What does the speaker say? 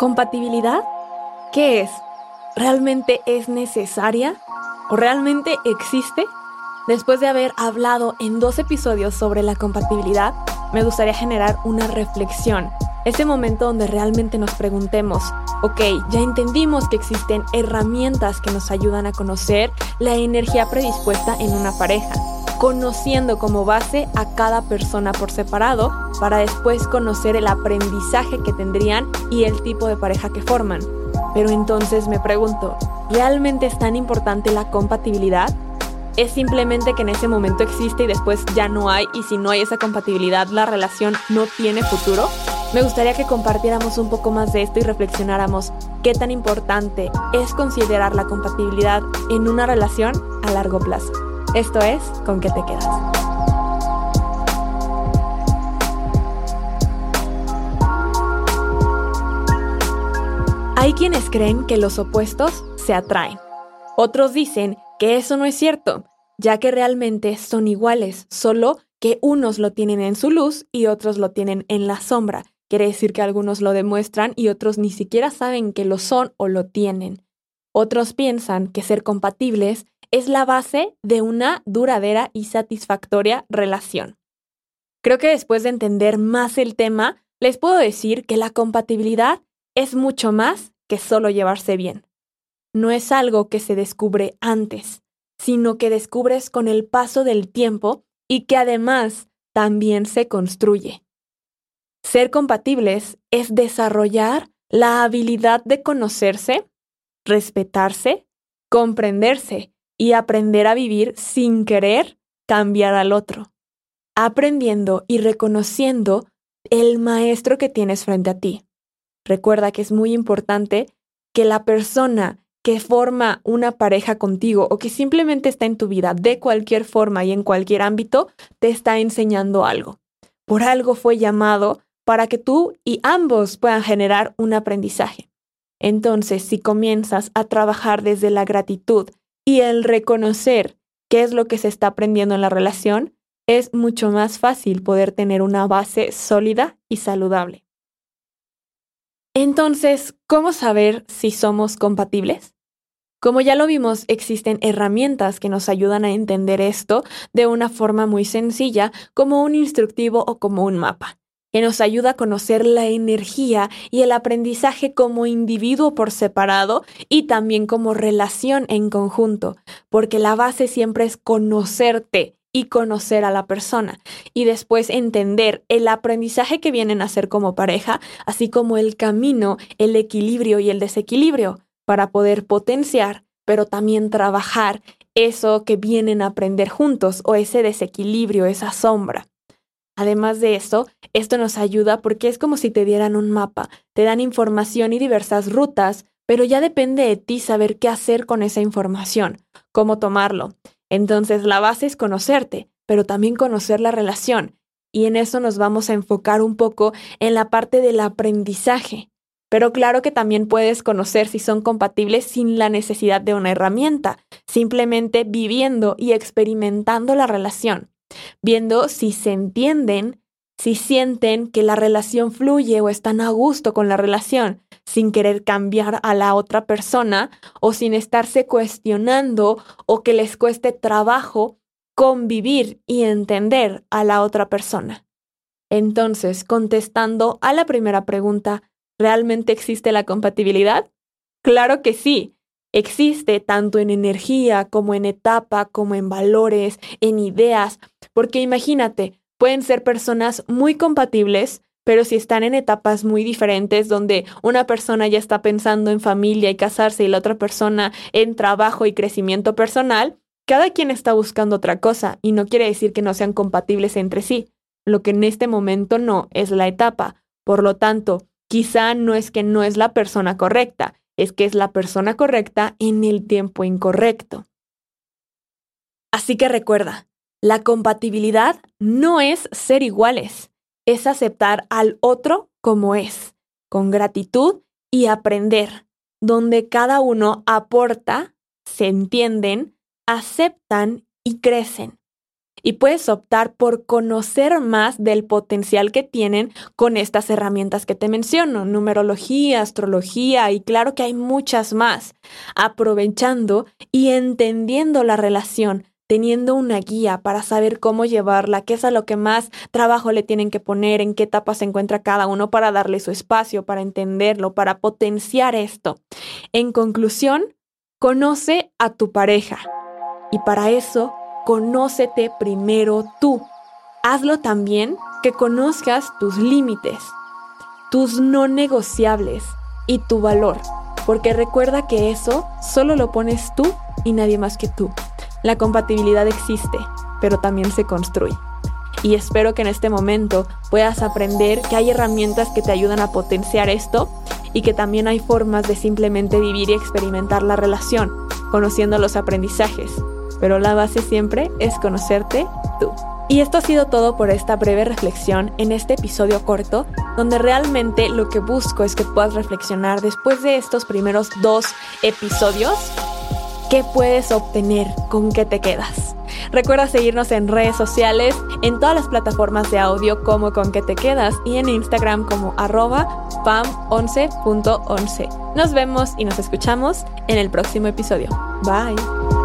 ¿Compatibilidad? ¿Qué es? ¿Realmente es necesaria? ¿O realmente existe? Después de haber hablado en dos episodios sobre la compatibilidad, me gustaría generar una reflexión. Ese momento donde realmente nos preguntemos, ok, ya entendimos que existen herramientas que nos ayudan a conocer la energía predispuesta en una pareja conociendo como base a cada persona por separado para después conocer el aprendizaje que tendrían y el tipo de pareja que forman. Pero entonces me pregunto, ¿realmente es tan importante la compatibilidad? ¿Es simplemente que en ese momento existe y después ya no hay y si no hay esa compatibilidad la relación no tiene futuro? Me gustaría que compartiéramos un poco más de esto y reflexionáramos qué tan importante es considerar la compatibilidad en una relación a largo plazo. Esto es Con qué te quedas. Hay quienes creen que los opuestos se atraen. Otros dicen que eso no es cierto, ya que realmente son iguales, solo que unos lo tienen en su luz y otros lo tienen en la sombra. Quiere decir que algunos lo demuestran y otros ni siquiera saben que lo son o lo tienen. Otros piensan que ser compatibles es la base de una duradera y satisfactoria relación. Creo que después de entender más el tema, les puedo decir que la compatibilidad es mucho más que solo llevarse bien. No es algo que se descubre antes, sino que descubres con el paso del tiempo y que además también se construye. Ser compatibles es desarrollar la habilidad de conocerse, respetarse, comprenderse y aprender a vivir sin querer cambiar al otro, aprendiendo y reconociendo el maestro que tienes frente a ti. Recuerda que es muy importante que la persona que forma una pareja contigo o que simplemente está en tu vida de cualquier forma y en cualquier ámbito, te está enseñando algo. Por algo fue llamado para que tú y ambos puedan generar un aprendizaje. Entonces, si comienzas a trabajar desde la gratitud y el reconocer qué es lo que se está aprendiendo en la relación, es mucho más fácil poder tener una base sólida y saludable. Entonces, ¿cómo saber si somos compatibles? Como ya lo vimos, existen herramientas que nos ayudan a entender esto de una forma muy sencilla, como un instructivo o como un mapa que nos ayuda a conocer la energía y el aprendizaje como individuo por separado y también como relación en conjunto, porque la base siempre es conocerte y conocer a la persona y después entender el aprendizaje que vienen a hacer como pareja, así como el camino, el equilibrio y el desequilibrio para poder potenciar, pero también trabajar eso que vienen a aprender juntos o ese desequilibrio, esa sombra. Además de eso, esto nos ayuda porque es como si te dieran un mapa, te dan información y diversas rutas, pero ya depende de ti saber qué hacer con esa información, cómo tomarlo. Entonces la base es conocerte, pero también conocer la relación. Y en eso nos vamos a enfocar un poco en la parte del aprendizaje. Pero claro que también puedes conocer si son compatibles sin la necesidad de una herramienta, simplemente viviendo y experimentando la relación viendo si se entienden, si sienten que la relación fluye o están a gusto con la relación, sin querer cambiar a la otra persona o sin estarse cuestionando o que les cueste trabajo convivir y entender a la otra persona. Entonces, contestando a la primera pregunta, ¿realmente existe la compatibilidad? Claro que sí, existe tanto en energía como en etapa, como en valores, en ideas, porque imagínate, pueden ser personas muy compatibles, pero si están en etapas muy diferentes, donde una persona ya está pensando en familia y casarse y la otra persona en trabajo y crecimiento personal, cada quien está buscando otra cosa y no quiere decir que no sean compatibles entre sí. Lo que en este momento no es la etapa. Por lo tanto, quizá no es que no es la persona correcta, es que es la persona correcta en el tiempo incorrecto. Así que recuerda, la compatibilidad no es ser iguales, es aceptar al otro como es, con gratitud y aprender, donde cada uno aporta, se entienden, aceptan y crecen. y puedes optar por conocer más del potencial que tienen con estas herramientas que te menciono, numerología, astrología y claro que hay muchas más, aprovechando y entendiendo la relación teniendo una guía para saber cómo llevarla, qué es a lo que más trabajo le tienen que poner, en qué etapa se encuentra cada uno para darle su espacio, para entenderlo, para potenciar esto. En conclusión, conoce a tu pareja y para eso, conócete primero tú. Hazlo también que conozcas tus límites, tus no negociables y tu valor, porque recuerda que eso solo lo pones tú y nadie más que tú. La compatibilidad existe, pero también se construye. Y espero que en este momento puedas aprender que hay herramientas que te ayudan a potenciar esto y que también hay formas de simplemente vivir y experimentar la relación, conociendo los aprendizajes. Pero la base siempre es conocerte tú. Y esto ha sido todo por esta breve reflexión en este episodio corto, donde realmente lo que busco es que puedas reflexionar después de estos primeros dos episodios qué puedes obtener, con qué te quedas. Recuerda seguirnos en redes sociales, en todas las plataformas de audio como con qué te quedas y en Instagram como arroba pam11.11. Nos vemos y nos escuchamos en el próximo episodio. Bye.